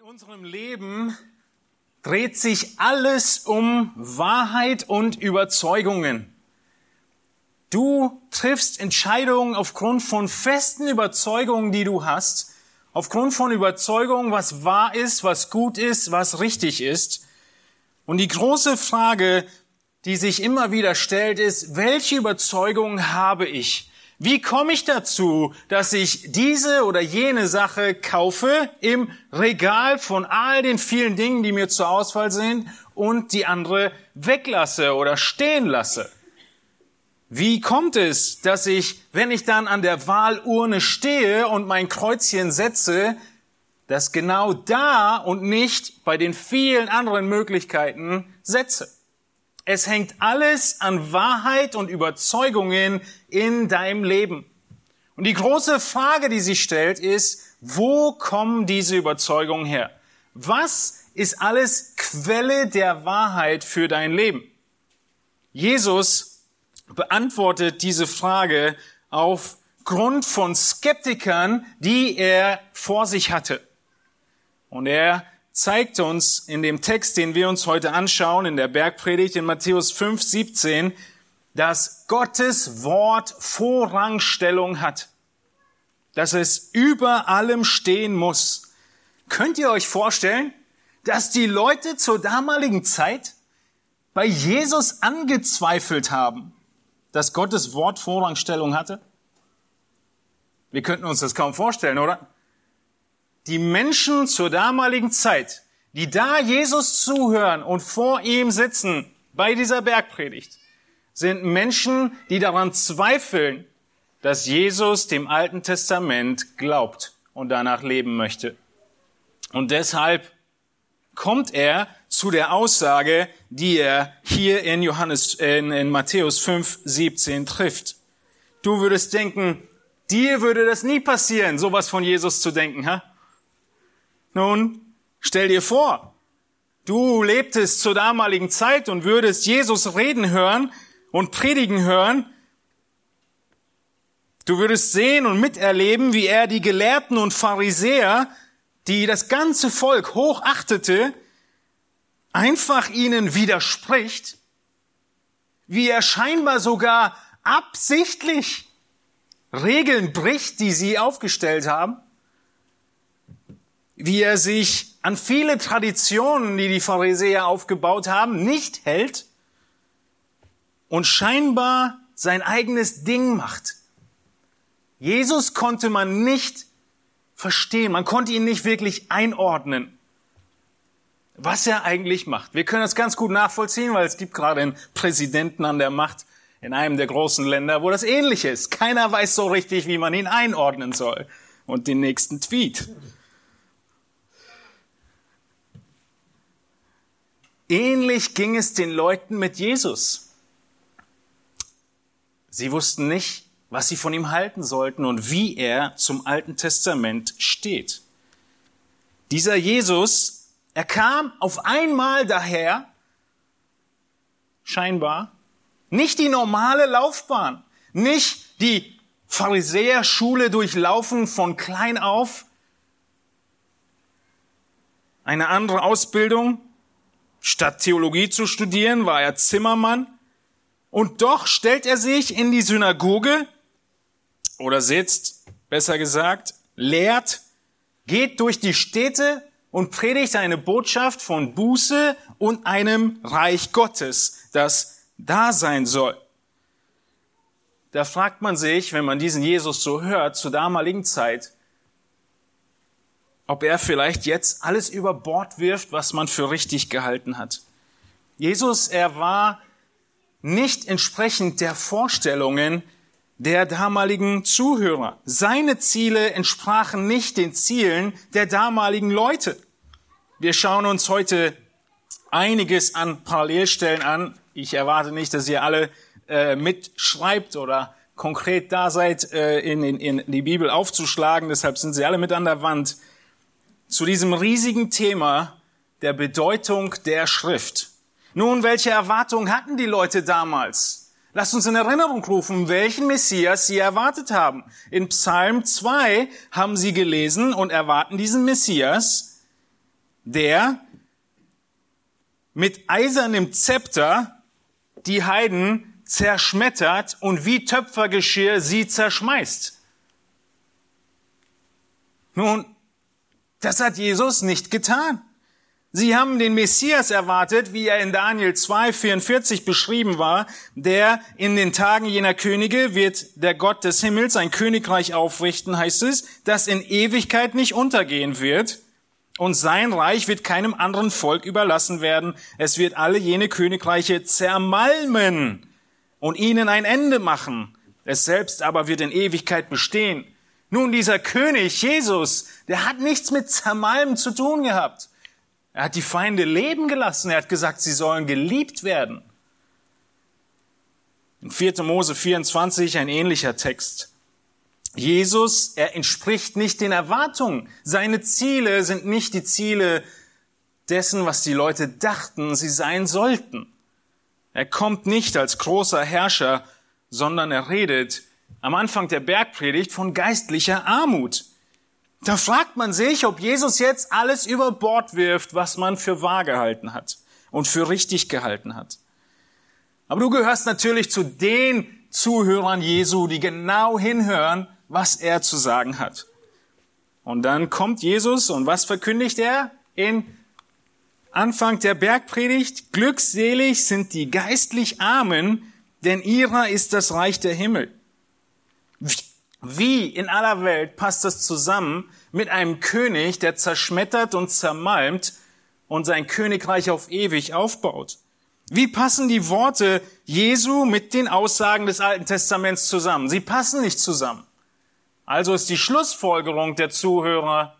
In unserem Leben dreht sich alles um Wahrheit und Überzeugungen. Du triffst Entscheidungen aufgrund von festen Überzeugungen, die du hast, aufgrund von Überzeugungen, was wahr ist, was gut ist, was richtig ist. Und die große Frage, die sich immer wieder stellt, ist, welche Überzeugungen habe ich? Wie komme ich dazu, dass ich diese oder jene Sache kaufe im Regal von all den vielen Dingen, die mir zur Auswahl sind und die andere weglasse oder stehen lasse? Wie kommt es, dass ich, wenn ich dann an der Wahlurne stehe und mein Kreuzchen setze, das genau da und nicht bei den vielen anderen Möglichkeiten setze? Es hängt alles an Wahrheit und Überzeugungen in deinem Leben. Und die große Frage, die sich stellt, ist, wo kommen diese Überzeugungen her? Was ist alles Quelle der Wahrheit für dein Leben? Jesus beantwortet diese Frage aufgrund von Skeptikern, die er vor sich hatte. Und er zeigt uns in dem Text, den wir uns heute anschauen, in der Bergpredigt in Matthäus 5, 17, dass Gottes Wort Vorrangstellung hat, dass es über allem stehen muss. Könnt ihr euch vorstellen, dass die Leute zur damaligen Zeit bei Jesus angezweifelt haben, dass Gottes Wort Vorrangstellung hatte? Wir könnten uns das kaum vorstellen, oder? Die Menschen zur damaligen Zeit, die da Jesus zuhören und vor ihm sitzen bei dieser Bergpredigt, sind Menschen, die daran zweifeln, dass Jesus dem Alten Testament glaubt und danach leben möchte. Und deshalb kommt er zu der Aussage, die er hier in Johannes, in, in Matthäus 5, 17 trifft. Du würdest denken, dir würde das nie passieren, sowas von Jesus zu denken, ha? Nun, stell dir vor, du lebtest zur damaligen Zeit und würdest Jesus reden hören und predigen hören. Du würdest sehen und miterleben, wie er die Gelehrten und Pharisäer, die das ganze Volk hochachtete, einfach ihnen widerspricht, wie er scheinbar sogar absichtlich Regeln bricht, die sie aufgestellt haben wie er sich an viele Traditionen, die die Pharisäer aufgebaut haben, nicht hält und scheinbar sein eigenes Ding macht. Jesus konnte man nicht verstehen, man konnte ihn nicht wirklich einordnen, was er eigentlich macht. Wir können das ganz gut nachvollziehen, weil es gibt gerade einen Präsidenten an der Macht in einem der großen Länder, wo das ähnlich ist. Keiner weiß so richtig, wie man ihn einordnen soll. Und den nächsten Tweet. Ähnlich ging es den Leuten mit Jesus. Sie wussten nicht, was sie von ihm halten sollten und wie er zum Alten Testament steht. Dieser Jesus, er kam auf einmal daher, scheinbar, nicht die normale Laufbahn, nicht die Pharisäerschule durchlaufen von klein auf, eine andere Ausbildung, Statt Theologie zu studieren, war er Zimmermann. Und doch stellt er sich in die Synagoge oder sitzt, besser gesagt, lehrt, geht durch die Städte und predigt eine Botschaft von Buße und einem Reich Gottes, das da sein soll. Da fragt man sich, wenn man diesen Jesus so hört, zur damaligen Zeit, ob er vielleicht jetzt alles über Bord wirft, was man für richtig gehalten hat. Jesus, er war nicht entsprechend der Vorstellungen der damaligen Zuhörer. Seine Ziele entsprachen nicht den Zielen der damaligen Leute. Wir schauen uns heute einiges an Parallelstellen an. Ich erwarte nicht, dass ihr alle äh, mitschreibt oder konkret da seid, äh, in, in, in die Bibel aufzuschlagen. Deshalb sind sie alle mit an der Wand zu diesem riesigen Thema der Bedeutung der Schrift. Nun, welche Erwartungen hatten die Leute damals? Lasst uns in Erinnerung rufen, welchen Messias sie erwartet haben. In Psalm 2 haben sie gelesen und erwarten diesen Messias, der mit eisernem Zepter die Heiden zerschmettert und wie Töpfergeschirr sie zerschmeißt. Nun, das hat Jesus nicht getan. Sie haben den Messias erwartet, wie er in Daniel 2, 44 beschrieben war, der in den Tagen jener Könige wird der Gott des Himmels ein Königreich aufrichten, heißt es, das in Ewigkeit nicht untergehen wird. Und sein Reich wird keinem anderen Volk überlassen werden. Es wird alle jene Königreiche zermalmen und ihnen ein Ende machen. Es selbst aber wird in Ewigkeit bestehen. Nun, dieser König, Jesus, der hat nichts mit Zermalmen zu tun gehabt. Er hat die Feinde leben gelassen. Er hat gesagt, sie sollen geliebt werden. In 4. Mose 24 ein ähnlicher Text. Jesus, er entspricht nicht den Erwartungen. Seine Ziele sind nicht die Ziele dessen, was die Leute dachten, sie sein sollten. Er kommt nicht als großer Herrscher, sondern er redet am Anfang der Bergpredigt von geistlicher Armut. Da fragt man sich, ob Jesus jetzt alles über Bord wirft, was man für wahr gehalten hat und für richtig gehalten hat. Aber du gehörst natürlich zu den Zuhörern Jesu, die genau hinhören, was er zu sagen hat. Und dann kommt Jesus und was verkündigt er in Anfang der Bergpredigt? Glückselig sind die geistlich Armen, denn ihrer ist das Reich der Himmel. Wie in aller Welt passt das zusammen mit einem König, der zerschmettert und zermalmt und sein Königreich auf ewig aufbaut? Wie passen die Worte Jesu mit den Aussagen des Alten Testaments zusammen? Sie passen nicht zusammen. Also ist die Schlussfolgerung der Zuhörer,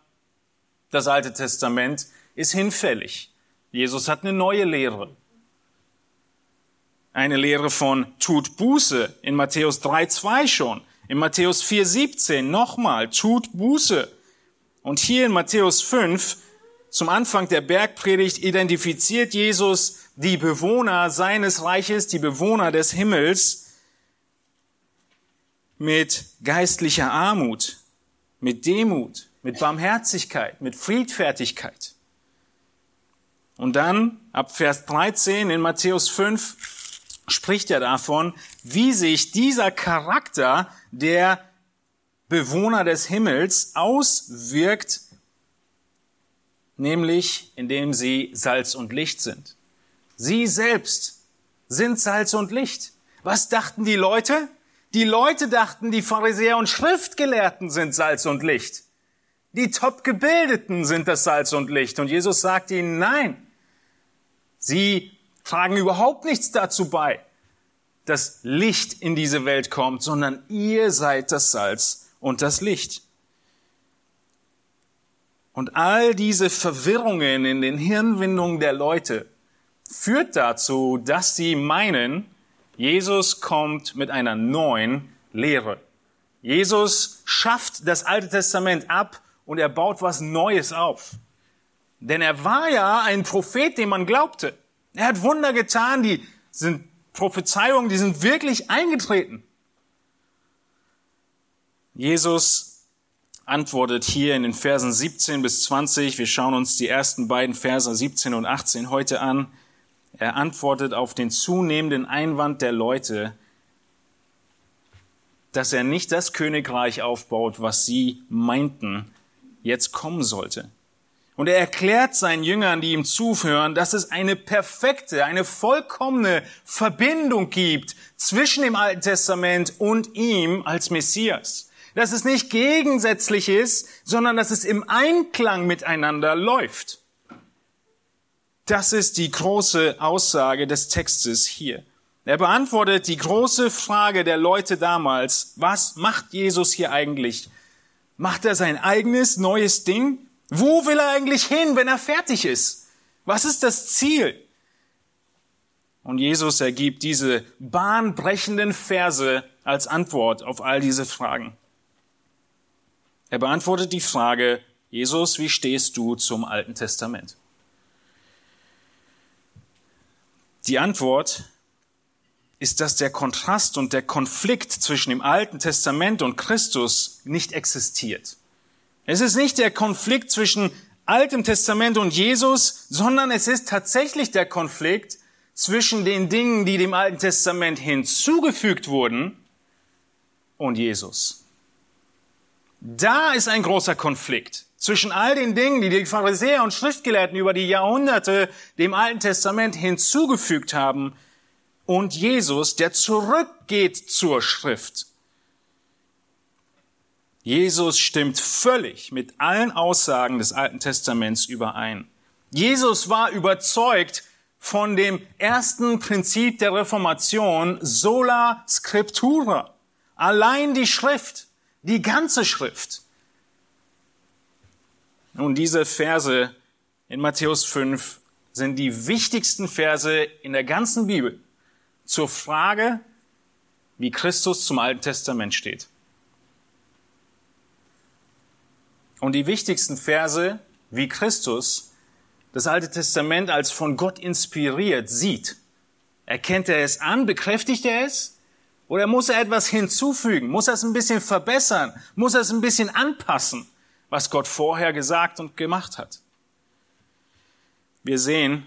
das Alte Testament ist hinfällig. Jesus hat eine neue Lehre. Eine Lehre von tut Buße in Matthäus 3,2 schon. In Matthäus 4,17 nochmal, tut Buße. Und hier in Matthäus 5, zum Anfang der Bergpredigt, identifiziert Jesus die Bewohner seines Reiches, die Bewohner des Himmels, mit geistlicher Armut, mit Demut, mit Barmherzigkeit, mit Friedfertigkeit. Und dann, ab Vers 13 in Matthäus 5, spricht er davon, wie sich dieser Charakter der Bewohner des Himmels auswirkt, nämlich indem sie Salz und Licht sind. Sie selbst sind Salz und Licht. Was dachten die Leute? Die Leute dachten, die Pharisäer und Schriftgelehrten sind Salz und Licht. Die Top-Gebildeten sind das Salz und Licht. Und Jesus sagt ihnen, nein, sie tragen überhaupt nichts dazu bei, dass Licht in diese Welt kommt, sondern ihr seid das Salz und das Licht. Und all diese Verwirrungen in den Hirnwindungen der Leute führt dazu, dass sie meinen, Jesus kommt mit einer neuen Lehre. Jesus schafft das Alte Testament ab und er baut was Neues auf. Denn er war ja ein Prophet, dem man glaubte. Er hat Wunder getan, die sind Prophezeiungen, die sind wirklich eingetreten. Jesus antwortet hier in den Versen 17 bis 20. Wir schauen uns die ersten beiden Verse 17 und 18 heute an. Er antwortet auf den zunehmenden Einwand der Leute, dass er nicht das Königreich aufbaut, was sie meinten, jetzt kommen sollte. Und er erklärt seinen Jüngern, die ihm zuhören, dass es eine perfekte, eine vollkommene Verbindung gibt zwischen dem Alten Testament und ihm als Messias. Dass es nicht gegensätzlich ist, sondern dass es im Einklang miteinander läuft. Das ist die große Aussage des Textes hier. Er beantwortet die große Frage der Leute damals, was macht Jesus hier eigentlich? Macht er sein eigenes neues Ding? Wo will er eigentlich hin, wenn er fertig ist? Was ist das Ziel? Und Jesus ergibt diese bahnbrechenden Verse als Antwort auf all diese Fragen. Er beantwortet die Frage, Jesus, wie stehst du zum Alten Testament? Die Antwort ist, dass der Kontrast und der Konflikt zwischen dem Alten Testament und Christus nicht existiert. Es ist nicht der Konflikt zwischen Altem Testament und Jesus, sondern es ist tatsächlich der Konflikt zwischen den Dingen, die dem Alten Testament hinzugefügt wurden, und Jesus. Da ist ein großer Konflikt zwischen all den Dingen, die die Pharisäer und Schriftgelehrten über die Jahrhunderte dem Alten Testament hinzugefügt haben, und Jesus, der zurückgeht zur Schrift. Jesus stimmt völlig mit allen Aussagen des Alten Testaments überein. Jesus war überzeugt von dem ersten Prinzip der Reformation, sola scriptura. Allein die Schrift, die ganze Schrift. Nun, diese Verse in Matthäus 5 sind die wichtigsten Verse in der ganzen Bibel zur Frage, wie Christus zum Alten Testament steht. Und die wichtigsten Verse, wie Christus das Alte Testament als von Gott inspiriert sieht. Erkennt er es an? Bekräftigt er es? Oder muss er etwas hinzufügen? Muss er es ein bisschen verbessern? Muss er es ein bisschen anpassen, was Gott vorher gesagt und gemacht hat? Wir sehen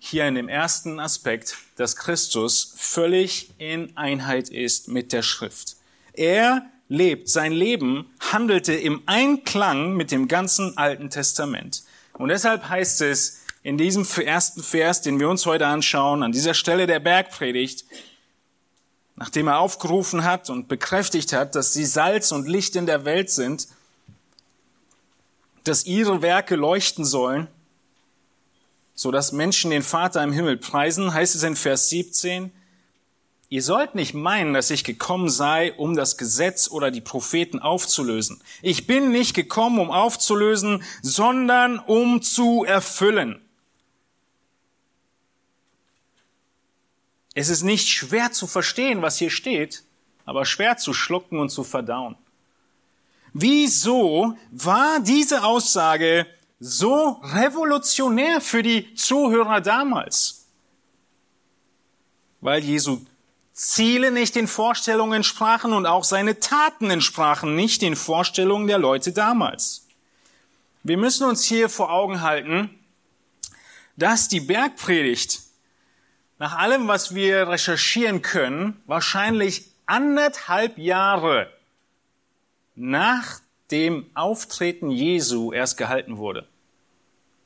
hier in dem ersten Aspekt, dass Christus völlig in Einheit ist mit der Schrift. Er lebt, sein Leben handelte im Einklang mit dem ganzen Alten Testament. Und deshalb heißt es in diesem ersten Vers, den wir uns heute anschauen, an dieser Stelle der Bergpredigt, nachdem er aufgerufen hat und bekräftigt hat, dass sie Salz und Licht in der Welt sind, dass ihre Werke leuchten sollen, so dass Menschen den Vater im Himmel preisen, heißt es in Vers 17, Ihr sollt nicht meinen, dass ich gekommen sei, um das Gesetz oder die Propheten aufzulösen. Ich bin nicht gekommen, um aufzulösen, sondern um zu erfüllen. Es ist nicht schwer zu verstehen, was hier steht, aber schwer zu schlucken und zu verdauen. Wieso war diese Aussage so revolutionär für die Zuhörer damals? Weil Jesu Ziele nicht den Vorstellungen entsprachen und auch seine Taten entsprachen nicht den Vorstellungen der Leute damals. Wir müssen uns hier vor Augen halten, dass die Bergpredigt nach allem, was wir recherchieren können, wahrscheinlich anderthalb Jahre nach dem Auftreten Jesu erst gehalten wurde.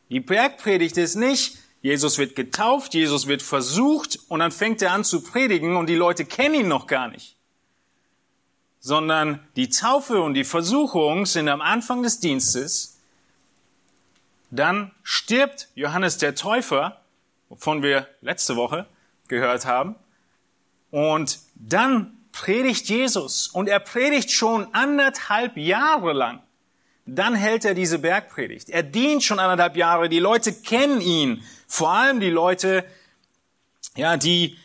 Die Bergpredigt ist nicht, Jesus wird getauft, Jesus wird versucht und dann fängt er an zu predigen und die Leute kennen ihn noch gar nicht. Sondern die Taufe und die Versuchung sind am Anfang des Dienstes. Dann stirbt Johannes der Täufer wovon wir letzte Woche gehört haben. Und dann predigt Jesus und er predigt schon anderthalb Jahre lang. Dann hält er diese Bergpredigt. Er dient schon anderthalb Jahre. Die Leute kennen ihn. Vor allem die Leute, ja, die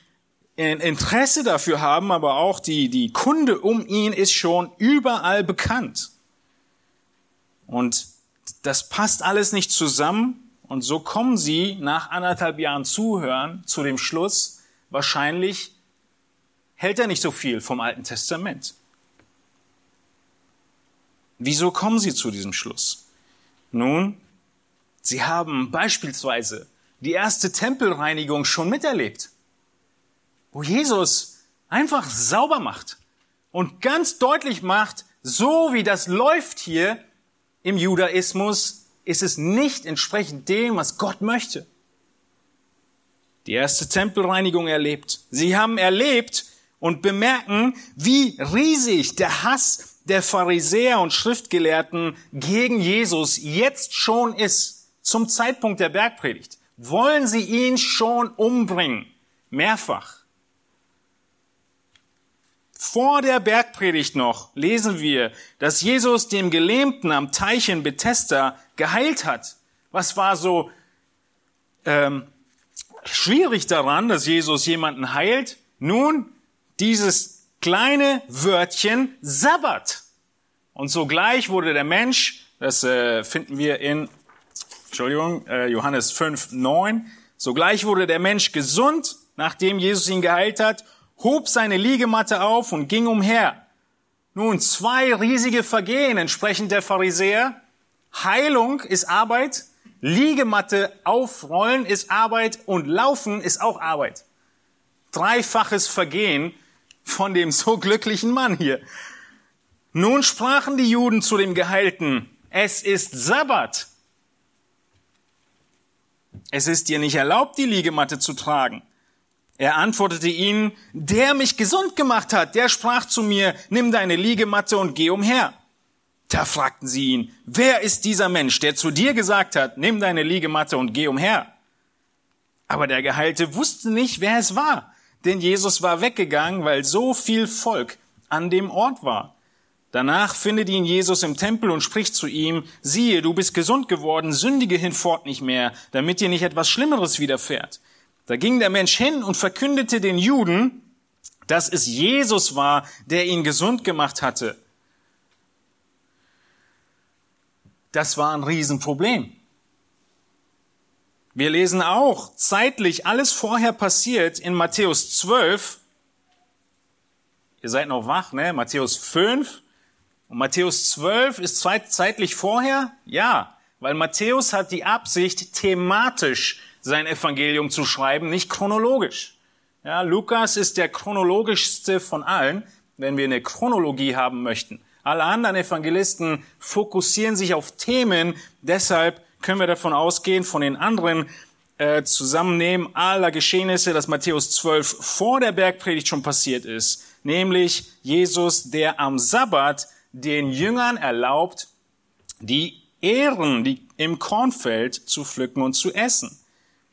Interesse dafür haben, aber auch die, die Kunde um ihn ist schon überall bekannt. Und das passt alles nicht zusammen. Und so kommen sie nach anderthalb Jahren Zuhören zu dem Schluss, wahrscheinlich hält er nicht so viel vom Alten Testament. Wieso kommen sie zu diesem Schluss? Nun, sie haben beispielsweise die erste Tempelreinigung schon miterlebt, wo Jesus einfach sauber macht und ganz deutlich macht, so wie das läuft hier im Judaismus, ist es nicht entsprechend dem, was Gott möchte. Die erste Tempelreinigung erlebt. Sie haben erlebt und bemerken, wie riesig der Hass der Pharisäer und Schriftgelehrten gegen Jesus jetzt schon ist, zum Zeitpunkt der Bergpredigt. Wollen sie ihn schon umbringen? Mehrfach. Vor der Bergpredigt noch lesen wir, dass Jesus dem Gelähmten am Teich in Bethesda geheilt hat. Was war so ähm, schwierig daran, dass Jesus jemanden heilt? Nun, dieses kleine Wörtchen Sabbat. Und sogleich wurde der Mensch, das äh, finden wir in, Entschuldigung, äh, Johannes 5, 9, sogleich wurde der Mensch gesund, nachdem Jesus ihn geheilt hat, hob seine Liegematte auf und ging umher. Nun, zwei riesige Vergehen entsprechend der Pharisäer Heilung ist Arbeit, Liegematte aufrollen ist Arbeit und Laufen ist auch Arbeit. Dreifaches Vergehen von dem so glücklichen Mann hier. Nun sprachen die Juden zu dem Geheilten, es ist Sabbat. Es ist dir nicht erlaubt, die Liegematte zu tragen. Er antwortete ihnen, der mich gesund gemacht hat, der sprach zu mir, nimm deine Liegematte und geh umher. Da fragten sie ihn, wer ist dieser Mensch, der zu dir gesagt hat, nimm deine Liegematte und geh umher? Aber der Geheilte wusste nicht, wer es war, denn Jesus war weggegangen, weil so viel Volk an dem Ort war. Danach findet ihn Jesus im Tempel und spricht zu ihm, siehe, du bist gesund geworden, sündige hinfort nicht mehr, damit dir nicht etwas Schlimmeres widerfährt. Da ging der Mensch hin und verkündete den Juden, dass es Jesus war, der ihn gesund gemacht hatte. Das war ein Riesenproblem. Wir lesen auch zeitlich alles vorher passiert in Matthäus 12. Ihr seid noch wach, ne? Matthäus 5. Und Matthäus 12 ist zeitlich vorher? Ja, weil Matthäus hat die Absicht, thematisch sein Evangelium zu schreiben, nicht chronologisch. Ja, Lukas ist der chronologischste von allen, wenn wir eine Chronologie haben möchten. Alle anderen Evangelisten fokussieren sich auf Themen, deshalb können wir davon ausgehen, von den anderen äh, Zusammennehmen aller Geschehnisse, dass Matthäus 12 vor der Bergpredigt schon passiert ist, nämlich Jesus, der am Sabbat den Jüngern erlaubt, die Ehren die im Kornfeld zu pflücken und zu essen.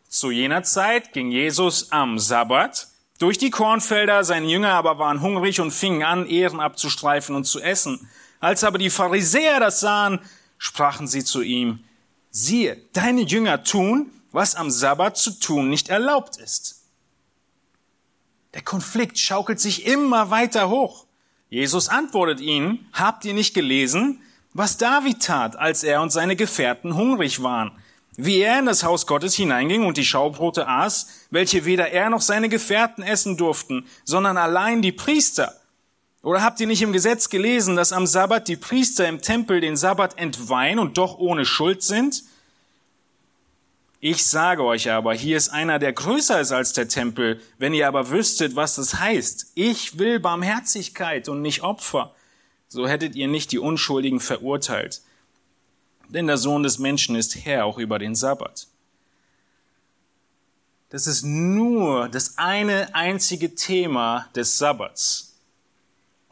Zu jener Zeit ging Jesus am Sabbat durch die Kornfelder, seine Jünger aber waren hungrig und fingen an, Ehren abzustreifen und zu essen. Als aber die Pharisäer das sahen, sprachen sie zu ihm, siehe, deine Jünger tun, was am Sabbat zu tun nicht erlaubt ist. Der Konflikt schaukelt sich immer weiter hoch. Jesus antwortet ihnen, habt ihr nicht gelesen, was David tat, als er und seine Gefährten hungrig waren? wie er in das Haus Gottes hineinging und die Schaubrote aß, welche weder er noch seine Gefährten essen durften, sondern allein die Priester. Oder habt ihr nicht im Gesetz gelesen, dass am Sabbat die Priester im Tempel den Sabbat entweihen und doch ohne Schuld sind? Ich sage euch aber, hier ist einer, der größer ist als der Tempel. Wenn ihr aber wüsstet, was das heißt, ich will Barmherzigkeit und nicht Opfer, so hättet ihr nicht die Unschuldigen verurteilt denn der Sohn des Menschen ist Herr auch über den Sabbat. Das ist nur das eine einzige Thema des Sabbats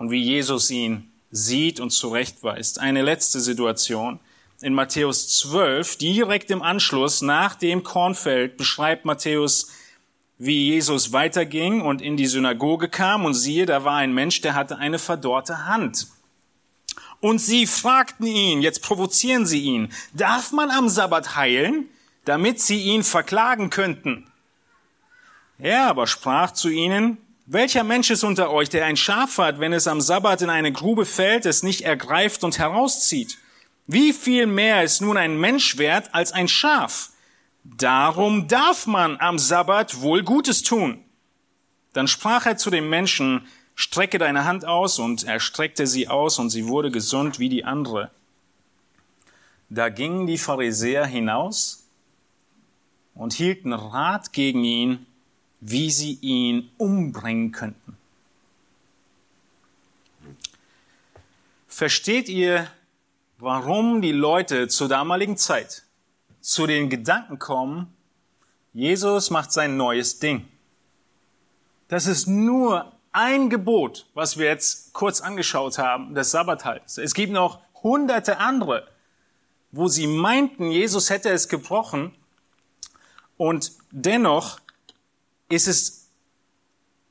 und wie Jesus ihn sieht und zurechtweist. Eine letzte Situation. In Matthäus 12, direkt im Anschluss nach dem Kornfeld, beschreibt Matthäus, wie Jesus weiterging und in die Synagoge kam und siehe, da war ein Mensch, der hatte eine verdorrte Hand. Und sie fragten ihn, jetzt provozieren sie ihn, darf man am Sabbat heilen, damit sie ihn verklagen könnten? Er aber sprach zu ihnen, welcher Mensch ist unter euch, der ein Schaf hat, wenn es am Sabbat in eine Grube fällt, es nicht ergreift und herauszieht? Wie viel mehr ist nun ein Mensch wert als ein Schaf? Darum darf man am Sabbat wohl Gutes tun. Dann sprach er zu dem Menschen, Strecke deine Hand aus, und er streckte sie aus, und sie wurde gesund wie die andere. Da gingen die Pharisäer hinaus und hielten Rat gegen ihn, wie sie ihn umbringen könnten. Versteht ihr, warum die Leute zur damaligen Zeit zu den Gedanken kommen, Jesus macht sein neues Ding? Das ist nur ein Gebot, was wir jetzt kurz angeschaut haben, des Sabbathalts. Es gibt noch hunderte andere, wo sie meinten, Jesus hätte es gebrochen und dennoch ist es,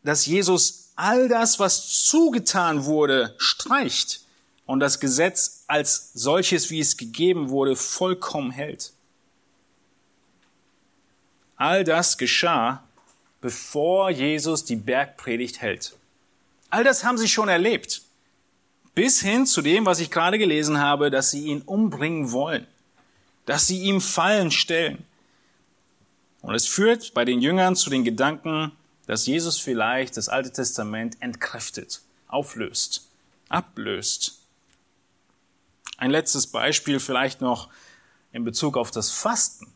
dass Jesus all das, was zugetan wurde, streicht und das Gesetz als solches, wie es gegeben wurde, vollkommen hält. All das geschah, bevor Jesus die Bergpredigt hält. All das haben sie schon erlebt. Bis hin zu dem, was ich gerade gelesen habe, dass sie ihn umbringen wollen, dass sie ihm Fallen stellen. Und es führt bei den Jüngern zu den Gedanken, dass Jesus vielleicht das Alte Testament entkräftet, auflöst, ablöst. Ein letztes Beispiel vielleicht noch in Bezug auf das Fasten.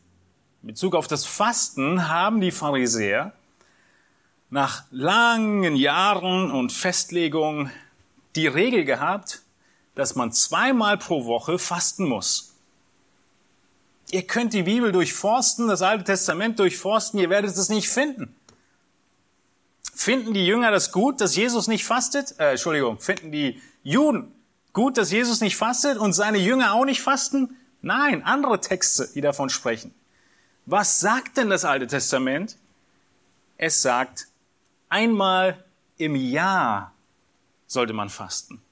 In Bezug auf das Fasten haben die Pharisäer nach langen Jahren und Festlegungen die Regel gehabt, dass man zweimal pro Woche fasten muss. Ihr könnt die Bibel durchforsten, das Alte Testament durchforsten, ihr werdet es nicht finden. Finden die Jünger das gut, dass Jesus nicht fastet? Äh, Entschuldigung, finden die Juden gut, dass Jesus nicht fastet und seine Jünger auch nicht fasten? Nein, andere Texte, die davon sprechen. Was sagt denn das Alte Testament? Es sagt, einmal im Jahr sollte man fasten.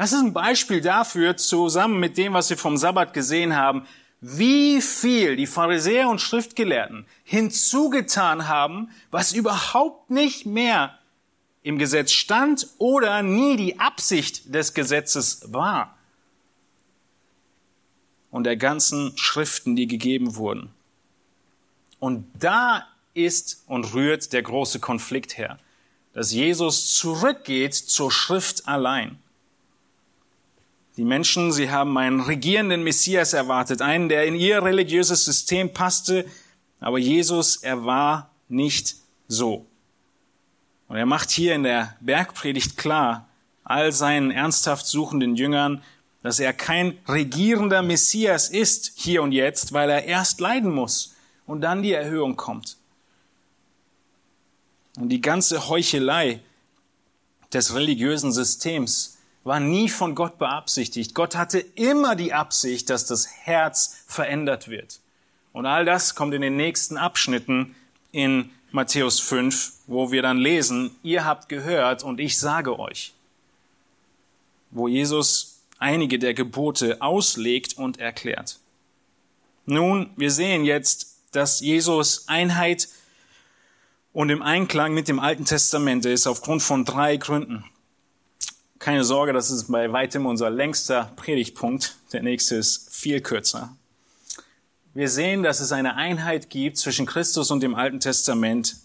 Das ist ein Beispiel dafür, zusammen mit dem, was wir vom Sabbat gesehen haben, wie viel die Pharisäer und Schriftgelehrten hinzugetan haben, was überhaupt nicht mehr im Gesetz stand oder nie die Absicht des Gesetzes war. Und der ganzen Schriften, die gegeben wurden. Und da ist und rührt der große Konflikt her, dass Jesus zurückgeht zur Schrift allein. Die Menschen, sie haben einen regierenden Messias erwartet, einen, der in ihr religiöses System passte, aber Jesus, er war nicht so. Und er macht hier in der Bergpredigt klar, all seinen ernsthaft suchenden Jüngern, dass er kein regierender Messias ist hier und jetzt, weil er erst leiden muss und dann die Erhöhung kommt. Und die ganze Heuchelei des religiösen Systems war nie von Gott beabsichtigt. Gott hatte immer die Absicht, dass das Herz verändert wird. Und all das kommt in den nächsten Abschnitten in Matthäus 5, wo wir dann lesen, ihr habt gehört und ich sage euch, wo Jesus einige der Gebote auslegt und erklärt. Nun, wir sehen jetzt, dass Jesus Einheit und im Einklang mit dem Alten Testament ist, aufgrund von drei Gründen. Keine Sorge, das ist bei weitem unser längster Predigtpunkt. Der nächste ist viel kürzer. Wir sehen, dass es eine Einheit gibt zwischen Christus und dem Alten Testament,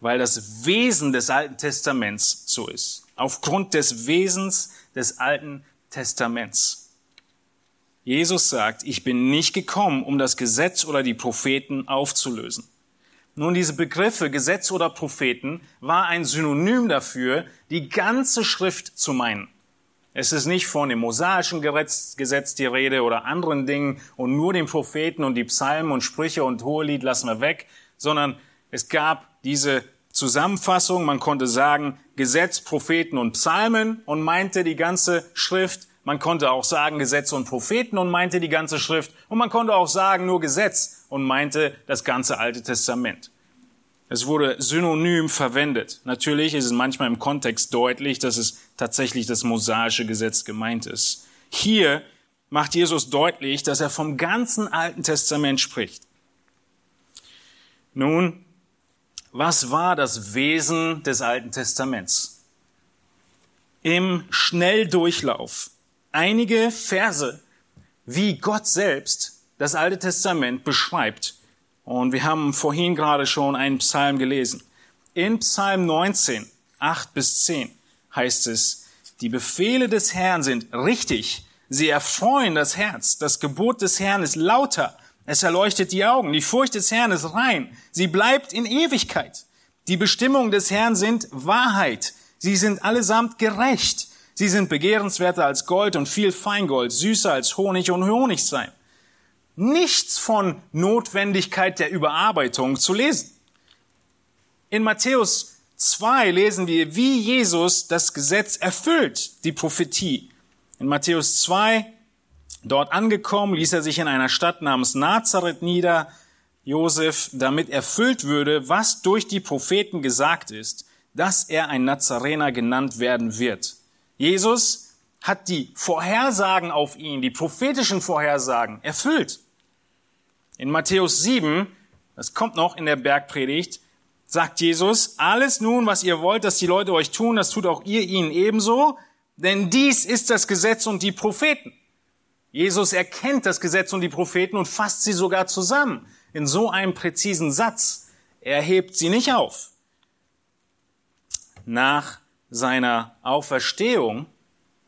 weil das Wesen des Alten Testaments so ist. Aufgrund des Wesens des Alten Testaments. Jesus sagt, ich bin nicht gekommen, um das Gesetz oder die Propheten aufzulösen. Nun, diese Begriffe Gesetz oder Propheten war ein Synonym dafür, die ganze Schrift zu meinen. Es ist nicht von dem mosaischen Gesetz die Rede oder anderen Dingen und nur den Propheten und die Psalmen und Sprüche und Hohelied lassen wir weg, sondern es gab diese Zusammenfassung, man konnte sagen Gesetz, Propheten und Psalmen und meinte die ganze Schrift. Man konnte auch sagen Gesetz und Propheten und meinte die ganze Schrift. Und man konnte auch sagen nur Gesetz und meinte das ganze Alte Testament. Es wurde synonym verwendet. Natürlich ist es manchmal im Kontext deutlich, dass es tatsächlich das mosaische Gesetz gemeint ist. Hier macht Jesus deutlich, dass er vom ganzen Alten Testament spricht. Nun, was war das Wesen des Alten Testaments? Im Schnelldurchlauf einige Verse, wie Gott selbst das Alte Testament beschreibt. Und wir haben vorhin gerade schon einen Psalm gelesen. In Psalm 19, 8 bis 10 heißt es, die Befehle des Herrn sind richtig, sie erfreuen das Herz, das Gebot des Herrn ist lauter, es erleuchtet die Augen, die Furcht des Herrn ist rein, sie bleibt in Ewigkeit. Die Bestimmungen des Herrn sind Wahrheit, sie sind allesamt gerecht, sie sind begehrenswerter als Gold und viel Feingold, süßer als Honig und Honigseim nichts von Notwendigkeit der Überarbeitung zu lesen. In Matthäus 2 lesen wir, wie Jesus das Gesetz erfüllt, die Prophetie. In Matthäus 2, dort angekommen, ließ er sich in einer Stadt namens Nazareth nieder, Josef, damit erfüllt würde, was durch die Propheten gesagt ist, dass er ein Nazarener genannt werden wird. Jesus hat die Vorhersagen auf ihn, die prophetischen Vorhersagen erfüllt. In Matthäus 7, das kommt noch in der Bergpredigt, sagt Jesus, alles nun, was ihr wollt, dass die Leute euch tun, das tut auch ihr ihnen ebenso, denn dies ist das Gesetz und die Propheten. Jesus erkennt das Gesetz und die Propheten und fasst sie sogar zusammen in so einem präzisen Satz. Er hebt sie nicht auf. Nach seiner Auferstehung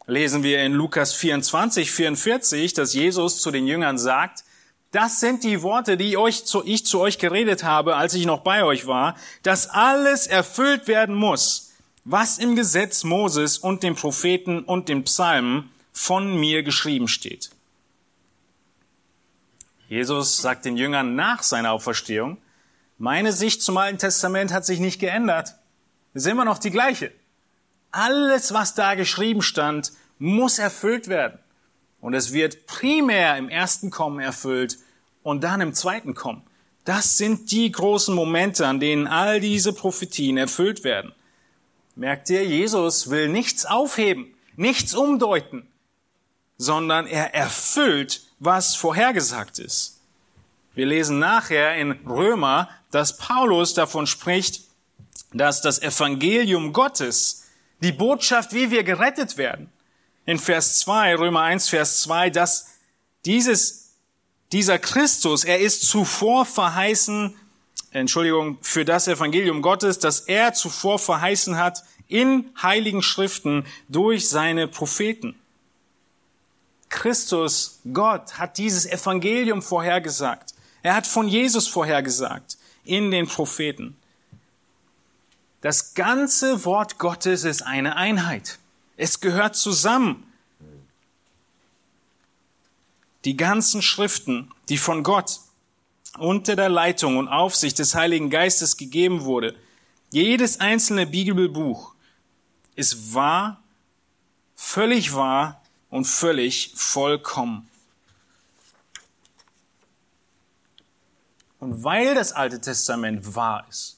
lesen wir in Lukas 24, 44, dass Jesus zu den Jüngern sagt, das sind die Worte, die ich zu, ich zu euch geredet habe, als ich noch bei euch war, dass alles erfüllt werden muss, was im Gesetz Moses und den Propheten und den Psalmen von mir geschrieben steht. Jesus sagt den Jüngern nach seiner Auferstehung, meine Sicht zum Alten Testament hat sich nicht geändert. Es ist immer noch die gleiche. Alles, was da geschrieben stand, muss erfüllt werden. Und es wird primär im ersten Kommen erfüllt und dann im zweiten Kommen. Das sind die großen Momente, an denen all diese Prophetien erfüllt werden. Merkt ihr, Jesus will nichts aufheben, nichts umdeuten, sondern er erfüllt, was vorhergesagt ist. Wir lesen nachher in Römer, dass Paulus davon spricht, dass das Evangelium Gottes, die Botschaft, wie wir gerettet werden, in Vers 2, Römer 1, Vers 2, dass dieses, dieser Christus, er ist zuvor verheißen, Entschuldigung, für das Evangelium Gottes, das er zuvor verheißen hat in heiligen Schriften durch seine Propheten. Christus, Gott, hat dieses Evangelium vorhergesagt. Er hat von Jesus vorhergesagt in den Propheten. Das ganze Wort Gottes ist eine Einheit. Es gehört zusammen. Die ganzen Schriften, die von Gott unter der Leitung und Aufsicht des Heiligen Geistes gegeben wurde, jedes einzelne Bibelbuch ist wahr, völlig wahr und völlig vollkommen. Und weil das Alte Testament wahr ist,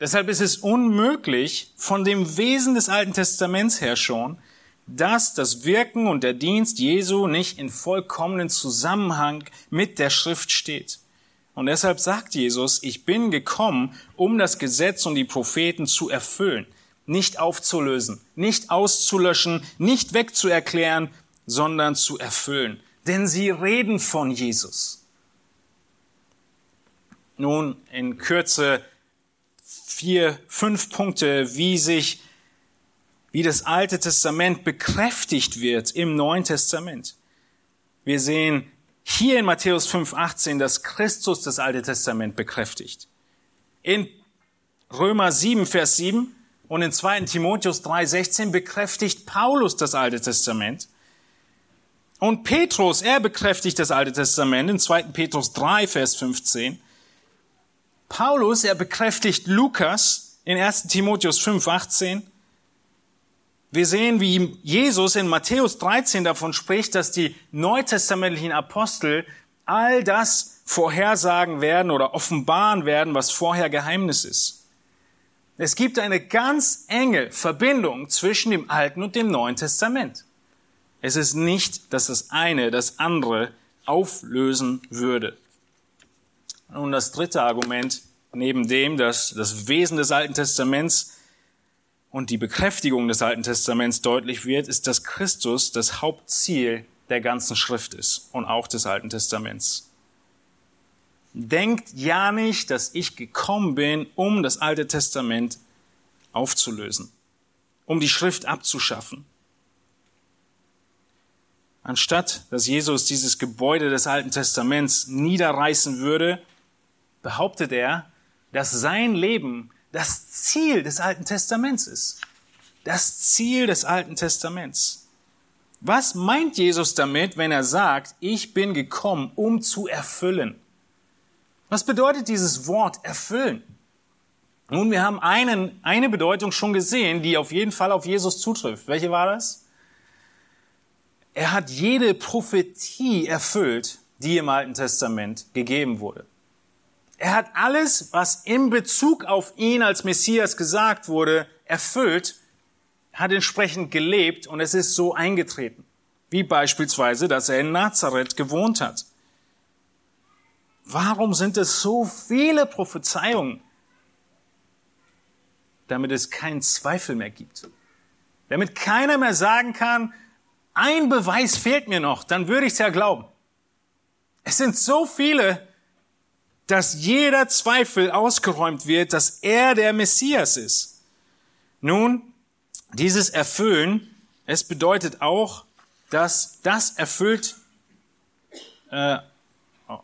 Deshalb ist es unmöglich, von dem Wesen des Alten Testaments her schon, dass das Wirken und der Dienst Jesu nicht in vollkommenen Zusammenhang mit der Schrift steht. Und deshalb sagt Jesus, ich bin gekommen, um das Gesetz und die Propheten zu erfüllen, nicht aufzulösen, nicht auszulöschen, nicht wegzuerklären, sondern zu erfüllen. Denn sie reden von Jesus. Nun, in Kürze vier, fünf Punkte, wie sich, wie das Alte Testament bekräftigt wird im Neuen Testament. Wir sehen hier in Matthäus 5, 18, dass Christus das Alte Testament bekräftigt. In Römer 7, Vers 7 und in 2. Timotheus 3, 16 bekräftigt Paulus das Alte Testament. Und Petrus, er bekräftigt das Alte Testament in 2. Petrus 3, Vers 15. Paulus, er bekräftigt Lukas in 1 Timotheus 5, 18. Wir sehen, wie Jesus in Matthäus 13 davon spricht, dass die neutestamentlichen Apostel all das vorhersagen werden oder offenbaren werden, was vorher Geheimnis ist. Es gibt eine ganz enge Verbindung zwischen dem Alten und dem Neuen Testament. Es ist nicht, dass das eine das andere auflösen würde. Und das dritte Argument, neben dem, dass das Wesen des Alten Testaments und die Bekräftigung des Alten Testaments deutlich wird, ist, dass Christus das Hauptziel der ganzen Schrift ist und auch des Alten Testaments. Denkt ja nicht, dass ich gekommen bin, um das Alte Testament aufzulösen, um die Schrift abzuschaffen. Anstatt dass Jesus dieses Gebäude des Alten Testaments niederreißen würde, behauptet er, dass sein Leben das Ziel des Alten Testaments ist. Das Ziel des Alten Testaments. Was meint Jesus damit, wenn er sagt, ich bin gekommen, um zu erfüllen? Was bedeutet dieses Wort erfüllen? Nun, wir haben einen, eine Bedeutung schon gesehen, die auf jeden Fall auf Jesus zutrifft. Welche war das? Er hat jede Prophetie erfüllt, die im Alten Testament gegeben wurde. Er hat alles, was in Bezug auf ihn als Messias gesagt wurde, erfüllt, hat entsprechend gelebt und es ist so eingetreten. Wie beispielsweise, dass er in Nazareth gewohnt hat. Warum sind es so viele Prophezeiungen? Damit es keinen Zweifel mehr gibt. Damit keiner mehr sagen kann, ein Beweis fehlt mir noch, dann würde ich es ja glauben. Es sind so viele, dass jeder Zweifel ausgeräumt wird, dass er der Messias ist. Nun, dieses Erfüllen es bedeutet auch, dass das erfüllt, äh, oh,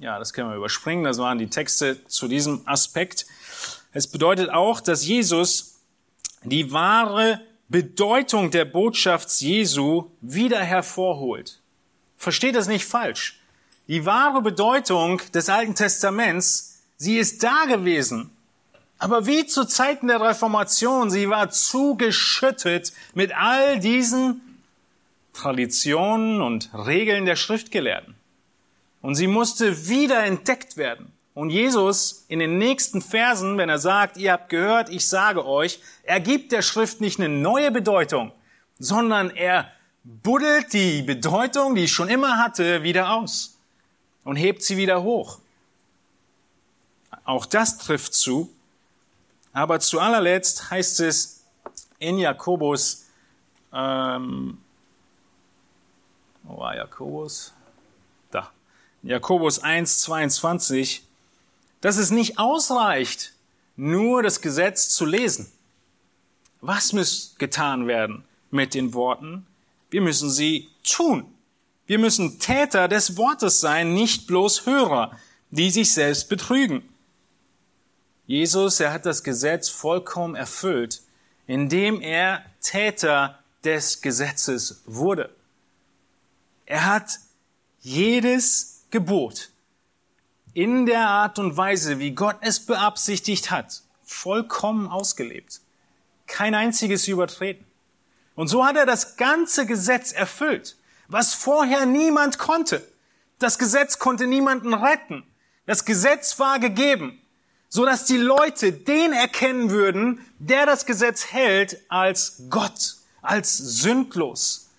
ja, das können wir überspringen, das waren die Texte zu diesem Aspekt. Es bedeutet auch, dass Jesus die wahre Bedeutung der Botschaft Jesu wieder hervorholt. Versteht das nicht falsch. Die wahre Bedeutung des Alten Testaments, sie ist da gewesen. Aber wie zu Zeiten der Reformation, sie war zugeschüttet mit all diesen Traditionen und Regeln der Schriftgelehrten. Und sie musste wieder entdeckt werden. Und Jesus in den nächsten Versen, wenn er sagt, ihr habt gehört, ich sage euch, er gibt der Schrift nicht eine neue Bedeutung, sondern er buddelt die Bedeutung, die ich schon immer hatte, wieder aus und hebt sie wieder hoch. Auch das trifft zu. Aber zu allerletzt heißt es in Jakobus, ähm, wo war Jakobus? Da. Jakobus 1, 22, dass es nicht ausreicht, nur das Gesetz zu lesen. Was muss getan werden mit den Worten? Wir müssen sie tun. Wir müssen Täter des Wortes sein, nicht bloß Hörer, die sich selbst betrügen. Jesus, er hat das Gesetz vollkommen erfüllt, indem er Täter des Gesetzes wurde. Er hat jedes Gebot in der Art und Weise, wie Gott es beabsichtigt hat, vollkommen ausgelebt. Kein einziges übertreten. Und so hat er das ganze Gesetz erfüllt, was vorher niemand konnte. Das Gesetz konnte niemanden retten. Das Gesetz war gegeben, so dass die Leute den erkennen würden, der das Gesetz hält, als Gott, als sündlos.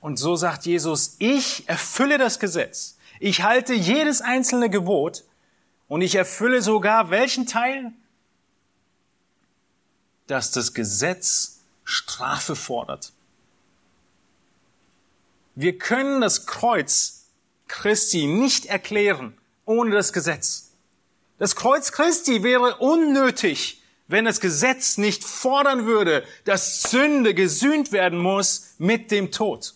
Und so sagt Jesus, ich erfülle das Gesetz ich halte jedes einzelne Gebot und ich erfülle sogar welchen Teil? Dass das Gesetz Strafe fordert. Wir können das Kreuz Christi nicht erklären ohne das Gesetz. Das Kreuz Christi wäre unnötig, wenn das Gesetz nicht fordern würde, dass Sünde gesühnt werden muss mit dem Tod.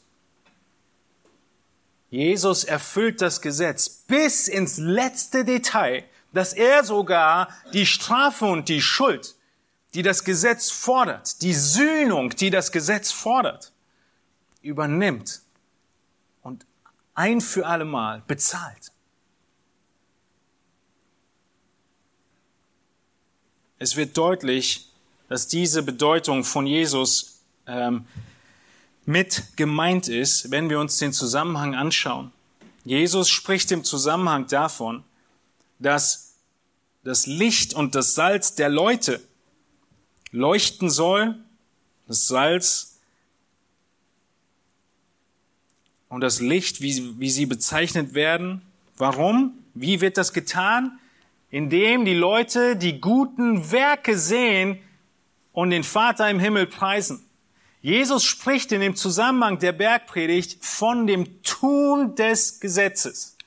Jesus erfüllt das Gesetz bis ins letzte Detail, dass er sogar die Strafe und die Schuld, die das Gesetz fordert, die Sühnung, die das Gesetz fordert, übernimmt ein für allemal bezahlt. Es wird deutlich, dass diese Bedeutung von Jesus ähm, mit gemeint ist, wenn wir uns den Zusammenhang anschauen. Jesus spricht im Zusammenhang davon, dass das Licht und das Salz der Leute leuchten soll, das Salz und das Licht, wie, wie sie bezeichnet werden. Warum? Wie wird das getan? Indem die Leute die guten Werke sehen und den Vater im Himmel preisen. Jesus spricht in dem Zusammenhang der Bergpredigt von dem Tun des Gesetzes.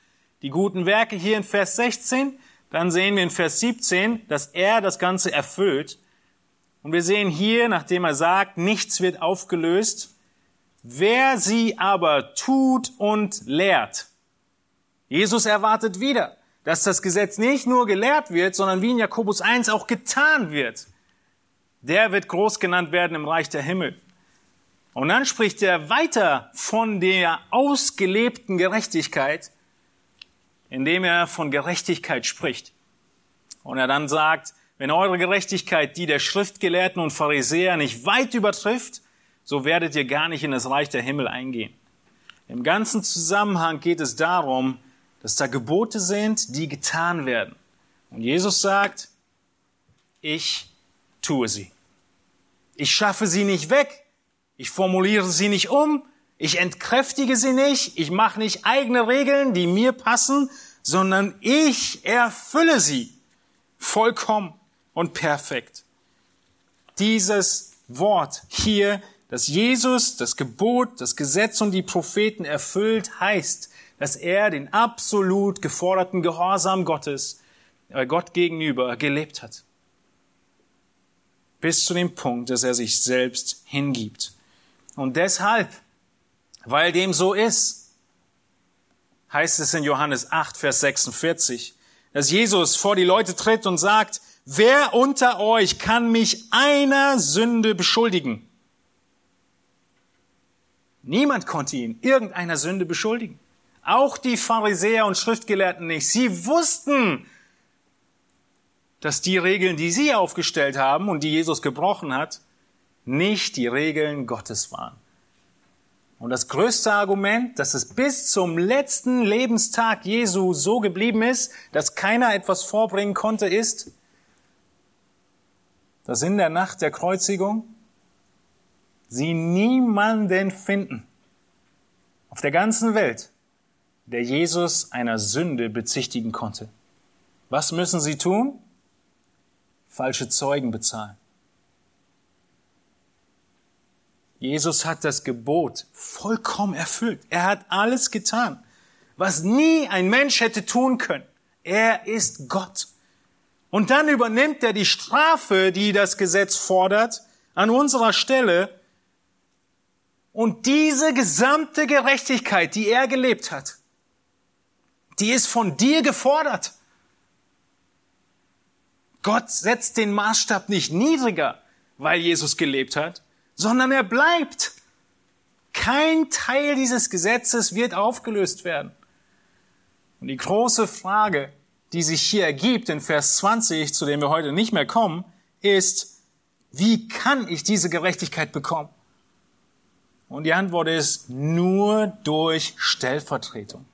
Die guten Werke hier in Vers 16, dann sehen wir in Vers 17, dass er das Ganze erfüllt. Und wir sehen hier, nachdem er sagt, nichts wird aufgelöst, wer sie aber tut und lehrt. Jesus erwartet wieder, dass das Gesetz nicht nur gelehrt wird, sondern wie in Jakobus 1 auch getan wird. Der wird groß genannt werden im Reich der Himmel. Und dann spricht er weiter von der ausgelebten Gerechtigkeit, indem er von Gerechtigkeit spricht. Und er dann sagt, wenn eure Gerechtigkeit die der Schriftgelehrten und Pharisäer nicht weit übertrifft, so werdet ihr gar nicht in das Reich der Himmel eingehen. Im ganzen Zusammenhang geht es darum, dass da Gebote sind, die getan werden. Und Jesus sagt, ich tue sie. Ich schaffe sie nicht weg, ich formuliere sie nicht um, ich entkräftige sie nicht, ich mache nicht eigene Regeln, die mir passen, sondern ich erfülle sie vollkommen und perfekt. Dieses Wort hier, dass Jesus das Gebot, das Gesetz und die Propheten erfüllt, heißt, dass er den absolut geforderten Gehorsam Gottes, äh, Gott gegenüber gelebt hat. bis zu dem Punkt, dass er sich selbst hingibt. Und deshalb, weil dem so ist, heißt es in Johannes 8, Vers 46, dass Jesus vor die Leute tritt und sagt, wer unter euch kann mich einer Sünde beschuldigen? Niemand konnte ihn irgendeiner Sünde beschuldigen. Auch die Pharisäer und Schriftgelehrten nicht. Sie wussten, dass die Regeln, die sie aufgestellt haben und die Jesus gebrochen hat, nicht die Regeln Gottes waren. Und das größte Argument, dass es bis zum letzten Lebenstag Jesu so geblieben ist, dass keiner etwas vorbringen konnte, ist, dass in der Nacht der Kreuzigung sie niemanden finden auf der ganzen Welt, der Jesus einer Sünde bezichtigen konnte. Was müssen sie tun? Falsche Zeugen bezahlen. Jesus hat das Gebot vollkommen erfüllt. Er hat alles getan, was nie ein Mensch hätte tun können. Er ist Gott. Und dann übernimmt er die Strafe, die das Gesetz fordert, an unserer Stelle und diese gesamte Gerechtigkeit, die er gelebt hat, die ist von dir gefordert. Gott setzt den Maßstab nicht niedriger, weil Jesus gelebt hat, sondern er bleibt. Kein Teil dieses Gesetzes wird aufgelöst werden. Und die große Frage, die sich hier ergibt in Vers 20, zu dem wir heute nicht mehr kommen, ist, wie kann ich diese Gerechtigkeit bekommen? Und die Antwort ist nur durch Stellvertretung.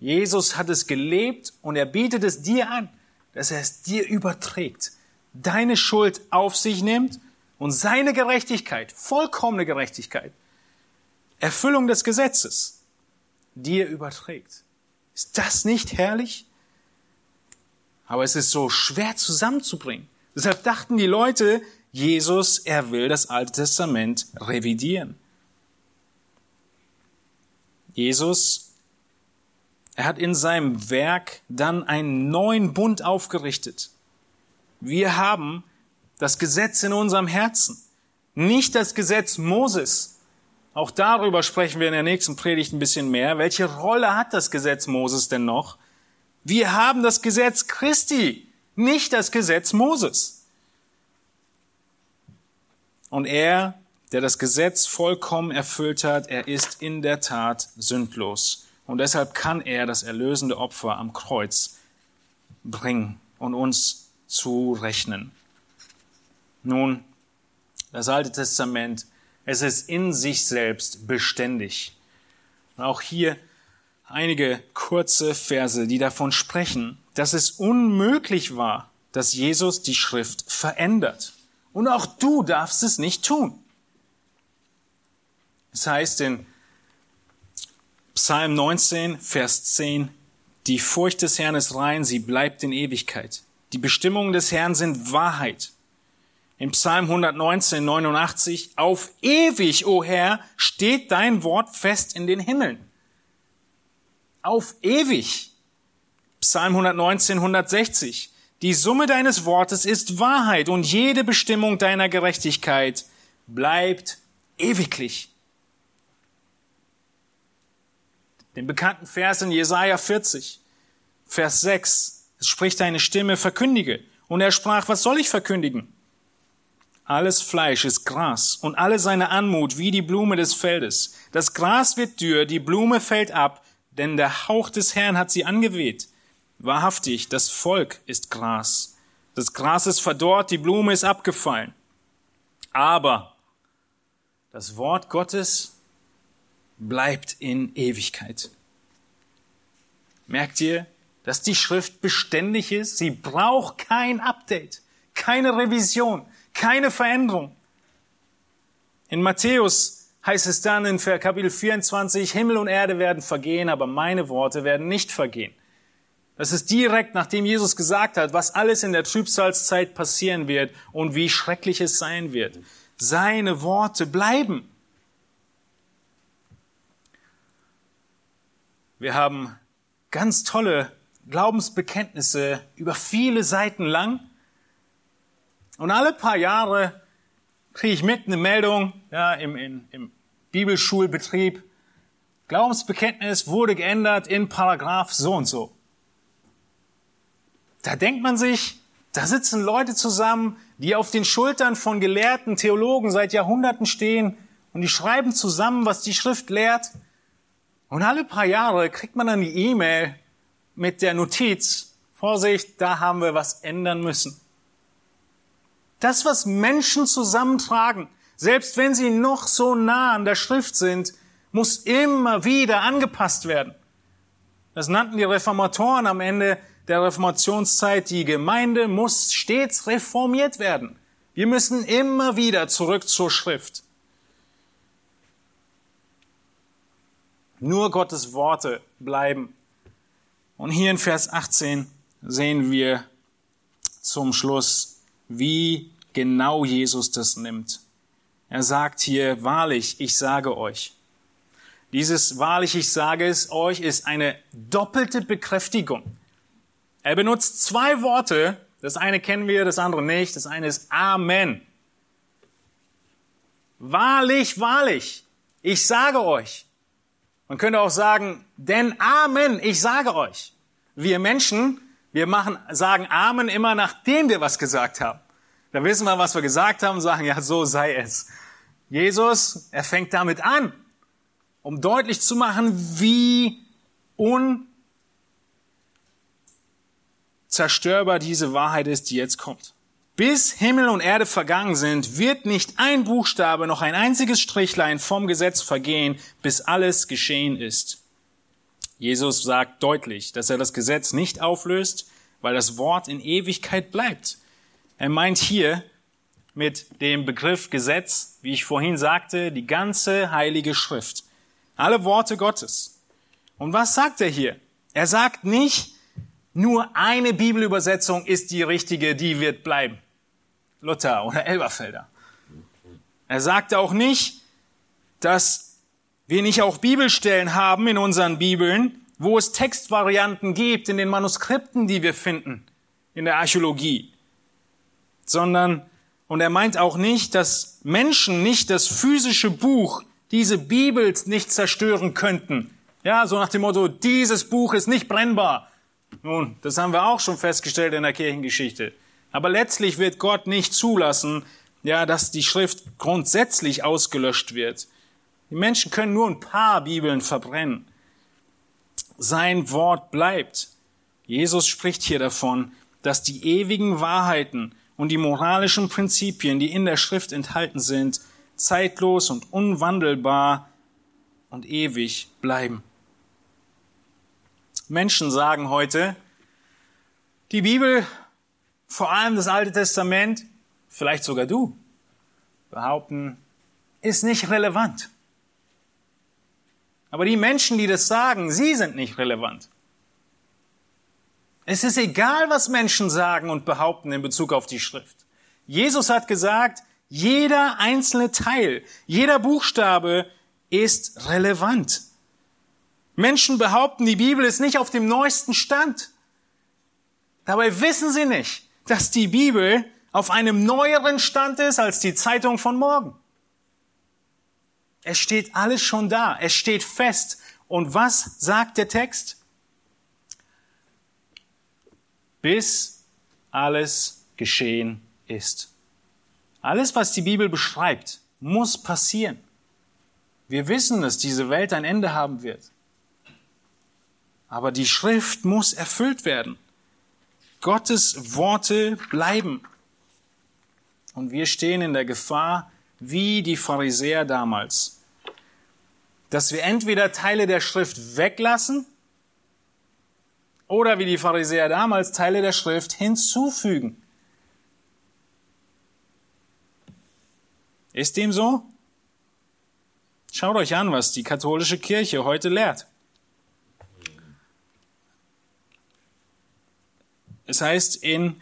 Jesus hat es gelebt und er bietet es dir an, dass er es dir überträgt, deine Schuld auf sich nimmt und seine Gerechtigkeit, vollkommene Gerechtigkeit, Erfüllung des Gesetzes, dir überträgt. Ist das nicht herrlich? Aber es ist so schwer zusammenzubringen. Deshalb dachten die Leute, Jesus, er will das Alte Testament revidieren. Jesus, er hat in seinem Werk dann einen neuen Bund aufgerichtet. Wir haben das Gesetz in unserem Herzen, nicht das Gesetz Moses. Auch darüber sprechen wir in der nächsten Predigt ein bisschen mehr. Welche Rolle hat das Gesetz Moses denn noch? Wir haben das Gesetz Christi, nicht das Gesetz Moses. Und er, der das Gesetz vollkommen erfüllt hat, er ist in der Tat sündlos. Und deshalb kann er das erlösende Opfer am Kreuz bringen und uns zurechnen. Nun, das Alte Testament, es ist in sich selbst beständig. Und auch hier einige kurze Verse, die davon sprechen, dass es unmöglich war, dass Jesus die Schrift verändert. Und auch du darfst es nicht tun. Es heißt in Psalm 19, Vers 10, die Furcht des Herrn ist rein, sie bleibt in Ewigkeit. Die Bestimmungen des Herrn sind Wahrheit. Im Psalm 119, 89, auf ewig, o Herr, steht dein Wort fest in den Himmeln. Auf ewig. Psalm 119, 160, die Summe deines Wortes ist Wahrheit und jede Bestimmung deiner Gerechtigkeit bleibt ewiglich. Den bekannten Vers in Jesaja 40, Vers 6. Es spricht deine Stimme, verkündige. Und er sprach, was soll ich verkündigen? Alles Fleisch ist Gras und alle seine Anmut wie die Blume des Feldes. Das Gras wird dürr, die Blume fällt ab, denn der Hauch des Herrn hat sie angeweht. Wahrhaftig, das Volk ist Gras. Das Gras ist verdorrt, die Blume ist abgefallen. Aber das Wort Gottes bleibt in Ewigkeit. Merkt ihr, dass die Schrift beständig ist? Sie braucht kein Update, keine Revision, keine Veränderung. In Matthäus heißt es dann in Kapitel 24, Himmel und Erde werden vergehen, aber meine Worte werden nicht vergehen. Das ist direkt, nachdem Jesus gesagt hat, was alles in der Trübsalzeit passieren wird und wie schrecklich es sein wird. Seine Worte bleiben. Wir haben ganz tolle Glaubensbekenntnisse über viele Seiten lang. Und alle paar Jahre kriege ich mit eine Meldung ja, im, im, im Bibelschulbetrieb. Glaubensbekenntnis wurde geändert in Paragraph so und so. Da denkt man sich, da sitzen Leute zusammen, die auf den Schultern von gelehrten Theologen seit Jahrhunderten stehen und die schreiben zusammen, was die Schrift lehrt. Und alle paar Jahre kriegt man dann die E-Mail mit der Notiz, Vorsicht, da haben wir was ändern müssen. Das, was Menschen zusammentragen, selbst wenn sie noch so nah an der Schrift sind, muss immer wieder angepasst werden. Das nannten die Reformatoren am Ende der Reformationszeit. Die Gemeinde muss stets reformiert werden. Wir müssen immer wieder zurück zur Schrift. Nur Gottes Worte bleiben. Und hier in Vers 18 sehen wir zum Schluss, wie genau Jesus das nimmt. Er sagt hier, wahrlich, ich sage euch. Dieses wahrlich, ich sage es euch, ist eine doppelte Bekräftigung. Er benutzt zwei Worte. Das eine kennen wir, das andere nicht. Das eine ist Amen. Wahrlich, wahrlich, ich sage euch. Man könnte auch sagen, denn Amen, ich sage euch. Wir Menschen, wir machen, sagen Amen immer nachdem wir was gesagt haben. Da wissen wir, was wir gesagt haben sagen, ja, so sei es. Jesus, er fängt damit an, um deutlich zu machen, wie unzerstörbar diese Wahrheit ist, die jetzt kommt. Bis Himmel und Erde vergangen sind, wird nicht ein Buchstabe noch ein einziges Strichlein vom Gesetz vergehen, bis alles geschehen ist. Jesus sagt deutlich, dass er das Gesetz nicht auflöst, weil das Wort in Ewigkeit bleibt. Er meint hier mit dem Begriff Gesetz, wie ich vorhin sagte, die ganze heilige Schrift. Alle Worte Gottes. Und was sagt er hier? Er sagt nicht, nur eine Bibelübersetzung ist die richtige, die wird bleiben. Luther oder Elberfelder. Er sagte auch nicht, dass wir nicht auch Bibelstellen haben in unseren Bibeln, wo es Textvarianten gibt in den Manuskripten, die wir finden in der Archäologie, sondern, und er meint auch nicht, dass Menschen nicht das physische Buch, diese Bibel nicht zerstören könnten. Ja, so nach dem Motto, dieses Buch ist nicht brennbar. Nun, das haben wir auch schon festgestellt in der Kirchengeschichte. Aber letztlich wird Gott nicht zulassen, ja, dass die Schrift grundsätzlich ausgelöscht wird. Die Menschen können nur ein paar Bibeln verbrennen. Sein Wort bleibt. Jesus spricht hier davon, dass die ewigen Wahrheiten und die moralischen Prinzipien, die in der Schrift enthalten sind, zeitlos und unwandelbar und ewig bleiben. Menschen sagen heute, die Bibel vor allem das Alte Testament, vielleicht sogar du, behaupten, ist nicht relevant. Aber die Menschen, die das sagen, sie sind nicht relevant. Es ist egal, was Menschen sagen und behaupten in Bezug auf die Schrift. Jesus hat gesagt, jeder einzelne Teil, jeder Buchstabe ist relevant. Menschen behaupten, die Bibel ist nicht auf dem neuesten Stand. Dabei wissen sie nicht, dass die Bibel auf einem neueren Stand ist als die Zeitung von morgen. Es steht alles schon da. Es steht fest. Und was sagt der Text? Bis alles geschehen ist. Alles, was die Bibel beschreibt, muss passieren. Wir wissen, dass diese Welt ein Ende haben wird. Aber die Schrift muss erfüllt werden. Gottes Worte bleiben. Und wir stehen in der Gefahr, wie die Pharisäer damals, dass wir entweder Teile der Schrift weglassen oder wie die Pharisäer damals Teile der Schrift hinzufügen. Ist dem so? Schaut euch an, was die katholische Kirche heute lehrt. Es heißt in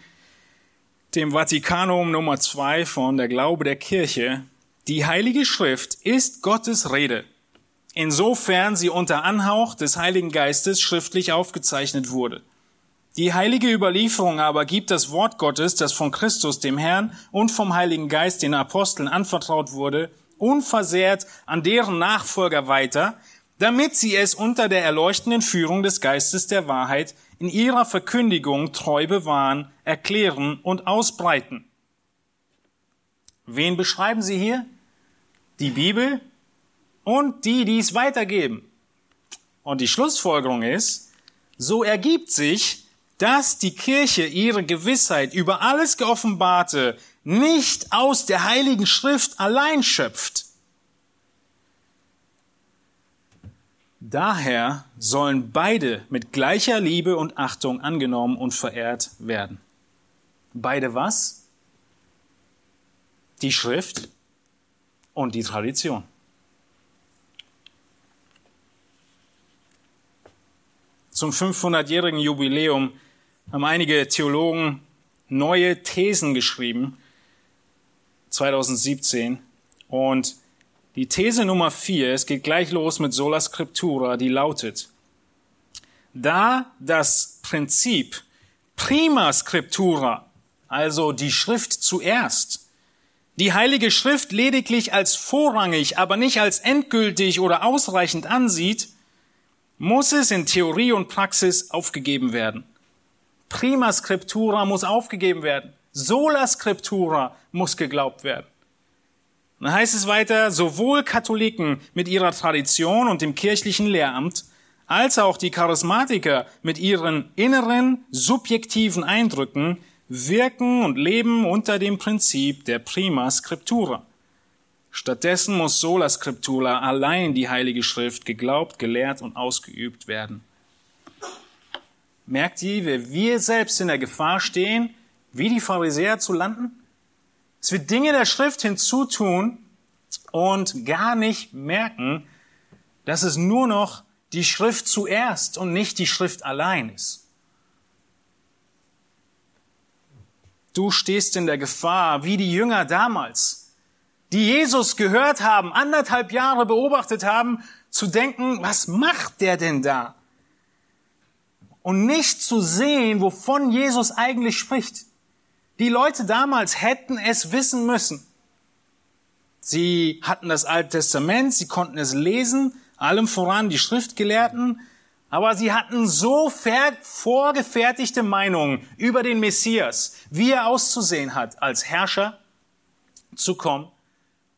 dem Vatikanum Nummer zwei von der Glaube der Kirche, die Heilige Schrift ist Gottes Rede, insofern sie unter Anhauch des Heiligen Geistes schriftlich aufgezeichnet wurde. Die heilige Überlieferung aber gibt das Wort Gottes, das von Christus, dem Herrn und vom Heiligen Geist den Aposteln anvertraut wurde, unversehrt an deren Nachfolger weiter, damit sie es unter der erleuchtenden Führung des Geistes der Wahrheit in ihrer Verkündigung treu bewahren, erklären und ausbreiten. Wen beschreiben Sie hier? Die Bibel und die, die es weitergeben. Und die Schlussfolgerung ist, so ergibt sich, dass die Kirche ihre Gewissheit über alles Geoffenbarte nicht aus der Heiligen Schrift allein schöpft. Daher sollen beide mit gleicher Liebe und Achtung angenommen und verehrt werden. Beide was? Die Schrift und die Tradition. Zum 500-jährigen Jubiläum haben einige Theologen neue Thesen geschrieben, 2017. Und die These Nummer vier, es geht gleich los mit Sola Scriptura, die lautet, da das Prinzip Prima Scriptura, also die Schrift zuerst, die Heilige Schrift lediglich als vorrangig, aber nicht als endgültig oder ausreichend ansieht, muss es in Theorie und Praxis aufgegeben werden. Prima Scriptura muss aufgegeben werden. Sola Scriptura muss geglaubt werden. Dann heißt es weiter, sowohl Katholiken mit ihrer Tradition und dem kirchlichen Lehramt, als auch die Charismatiker mit ihren inneren, subjektiven Eindrücken wirken und leben unter dem Prinzip der Prima Scriptura. Stattdessen muss Sola Scriptura allein die Heilige Schrift geglaubt, gelehrt und ausgeübt werden. Merkt ihr, wie wir selbst in der Gefahr stehen, wie die Pharisäer zu landen? Dass wir Dinge der Schrift hinzutun und gar nicht merken, dass es nur noch die Schrift zuerst und nicht die Schrift allein ist. Du stehst in der Gefahr, wie die Jünger damals, die Jesus gehört haben, anderthalb Jahre beobachtet haben, zu denken, was macht der denn da? und nicht zu sehen, wovon Jesus eigentlich spricht. Die Leute damals hätten es wissen müssen. Sie hatten das Alte Testament, sie konnten es lesen, allem voran die Schriftgelehrten, aber sie hatten so vorgefertigte Meinungen über den Messias, wie er auszusehen hat, als Herrscher zu kommen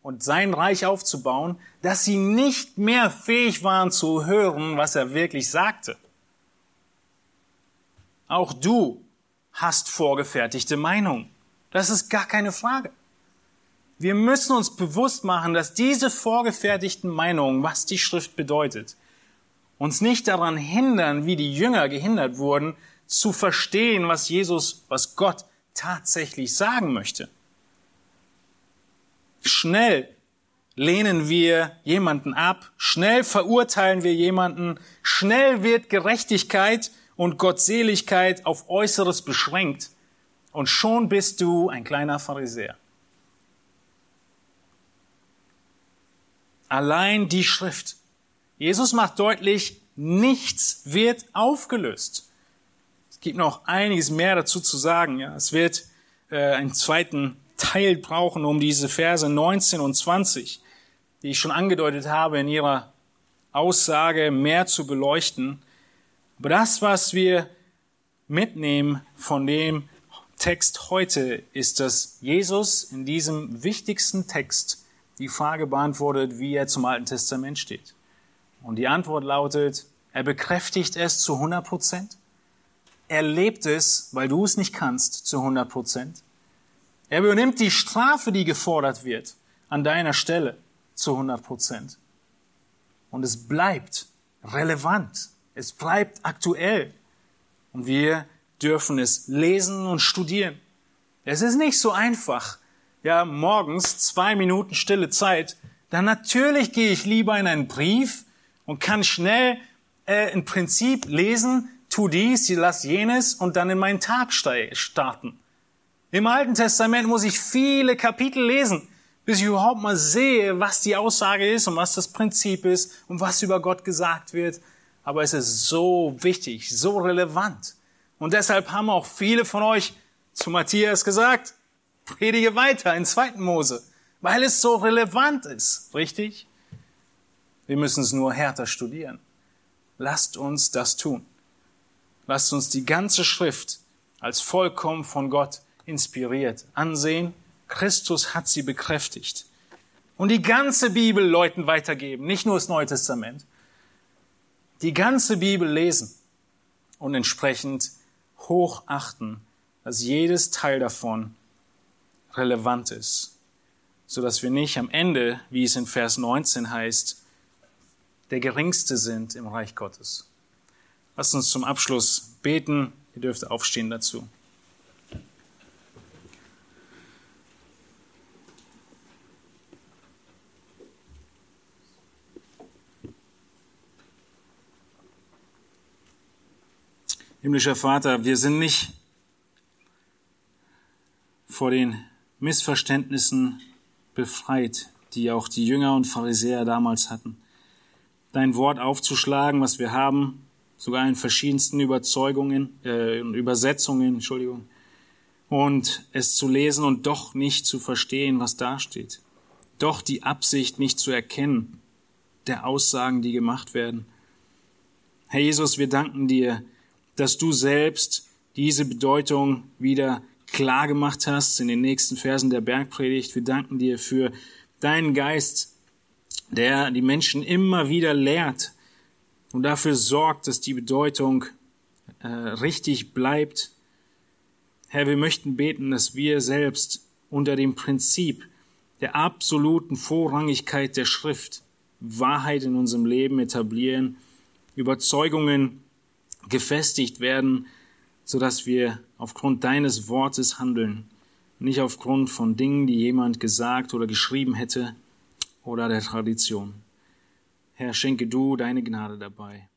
und sein Reich aufzubauen, dass sie nicht mehr fähig waren zu hören, was er wirklich sagte. Auch du hast vorgefertigte Meinungen. Das ist gar keine Frage. Wir müssen uns bewusst machen, dass diese vorgefertigten Meinungen, was die Schrift bedeutet, uns nicht daran hindern, wie die Jünger gehindert wurden, zu verstehen, was Jesus, was Gott tatsächlich sagen möchte. Schnell lehnen wir jemanden ab, schnell verurteilen wir jemanden, schnell wird Gerechtigkeit und Gottseligkeit auf Äußeres beschränkt und schon bist du ein kleiner Pharisäer. Allein die Schrift. Jesus macht deutlich, nichts wird aufgelöst. Es gibt noch einiges mehr dazu zu sagen. Ja, es wird äh, einen zweiten Teil brauchen, um diese Verse 19 und 20, die ich schon angedeutet habe, in ihrer Aussage mehr zu beleuchten. Aber das, was wir mitnehmen von dem Text heute, ist, dass Jesus in diesem wichtigsten Text die Frage beantwortet, wie er zum Alten Testament steht. Und die Antwort lautet, er bekräftigt es zu 100 Prozent. Er lebt es, weil du es nicht kannst, zu 100 Prozent. Er übernimmt die Strafe, die gefordert wird, an deiner Stelle zu 100 Prozent. Und es bleibt relevant. Es bleibt aktuell. Und wir dürfen es lesen und studieren. Es ist nicht so einfach. Ja, morgens zwei Minuten stille Zeit. Dann natürlich gehe ich lieber in einen Brief und kann schnell äh, ein Prinzip lesen, tu dies, lass jenes und dann in meinen Tag starten. Im Alten Testament muss ich viele Kapitel lesen, bis ich überhaupt mal sehe, was die Aussage ist und was das Prinzip ist und was über Gott gesagt wird aber es ist so wichtig, so relevant. Und deshalb haben auch viele von euch zu Matthias gesagt, predige weiter in zweiten Mose, weil es so relevant ist, richtig? Wir müssen es nur härter studieren. Lasst uns das tun. Lasst uns die ganze Schrift als vollkommen von Gott inspiriert ansehen. Christus hat sie bekräftigt. Und die ganze Bibel Leuten weitergeben, nicht nur das Neue Testament. Die ganze Bibel lesen und entsprechend hochachten, dass jedes Teil davon relevant ist, so dass wir nicht am Ende, wie es in Vers 19 heißt, der Geringste sind im Reich Gottes. Lasst uns zum Abschluss beten. Ihr dürft aufstehen dazu. Himmlischer Vater, wir sind nicht vor den Missverständnissen befreit, die auch die Jünger und Pharisäer damals hatten. Dein Wort aufzuschlagen, was wir haben, sogar in verschiedensten Überzeugungen, äh, Übersetzungen, Entschuldigung, und es zu lesen und doch nicht zu verstehen, was da steht. Doch die Absicht nicht zu erkennen der Aussagen, die gemacht werden. Herr Jesus, wir danken dir, dass du selbst diese Bedeutung wieder klar gemacht hast in den nächsten Versen der Bergpredigt. Wir danken dir für deinen Geist, der die Menschen immer wieder lehrt und dafür sorgt, dass die Bedeutung äh, richtig bleibt. Herr, wir möchten beten, dass wir selbst unter dem Prinzip der absoluten Vorrangigkeit der Schrift Wahrheit in unserem Leben etablieren, Überzeugungen gefestigt werden, so dass wir aufgrund deines Wortes handeln, nicht aufgrund von Dingen, die jemand gesagt oder geschrieben hätte oder der Tradition. Herr, schenke du deine Gnade dabei.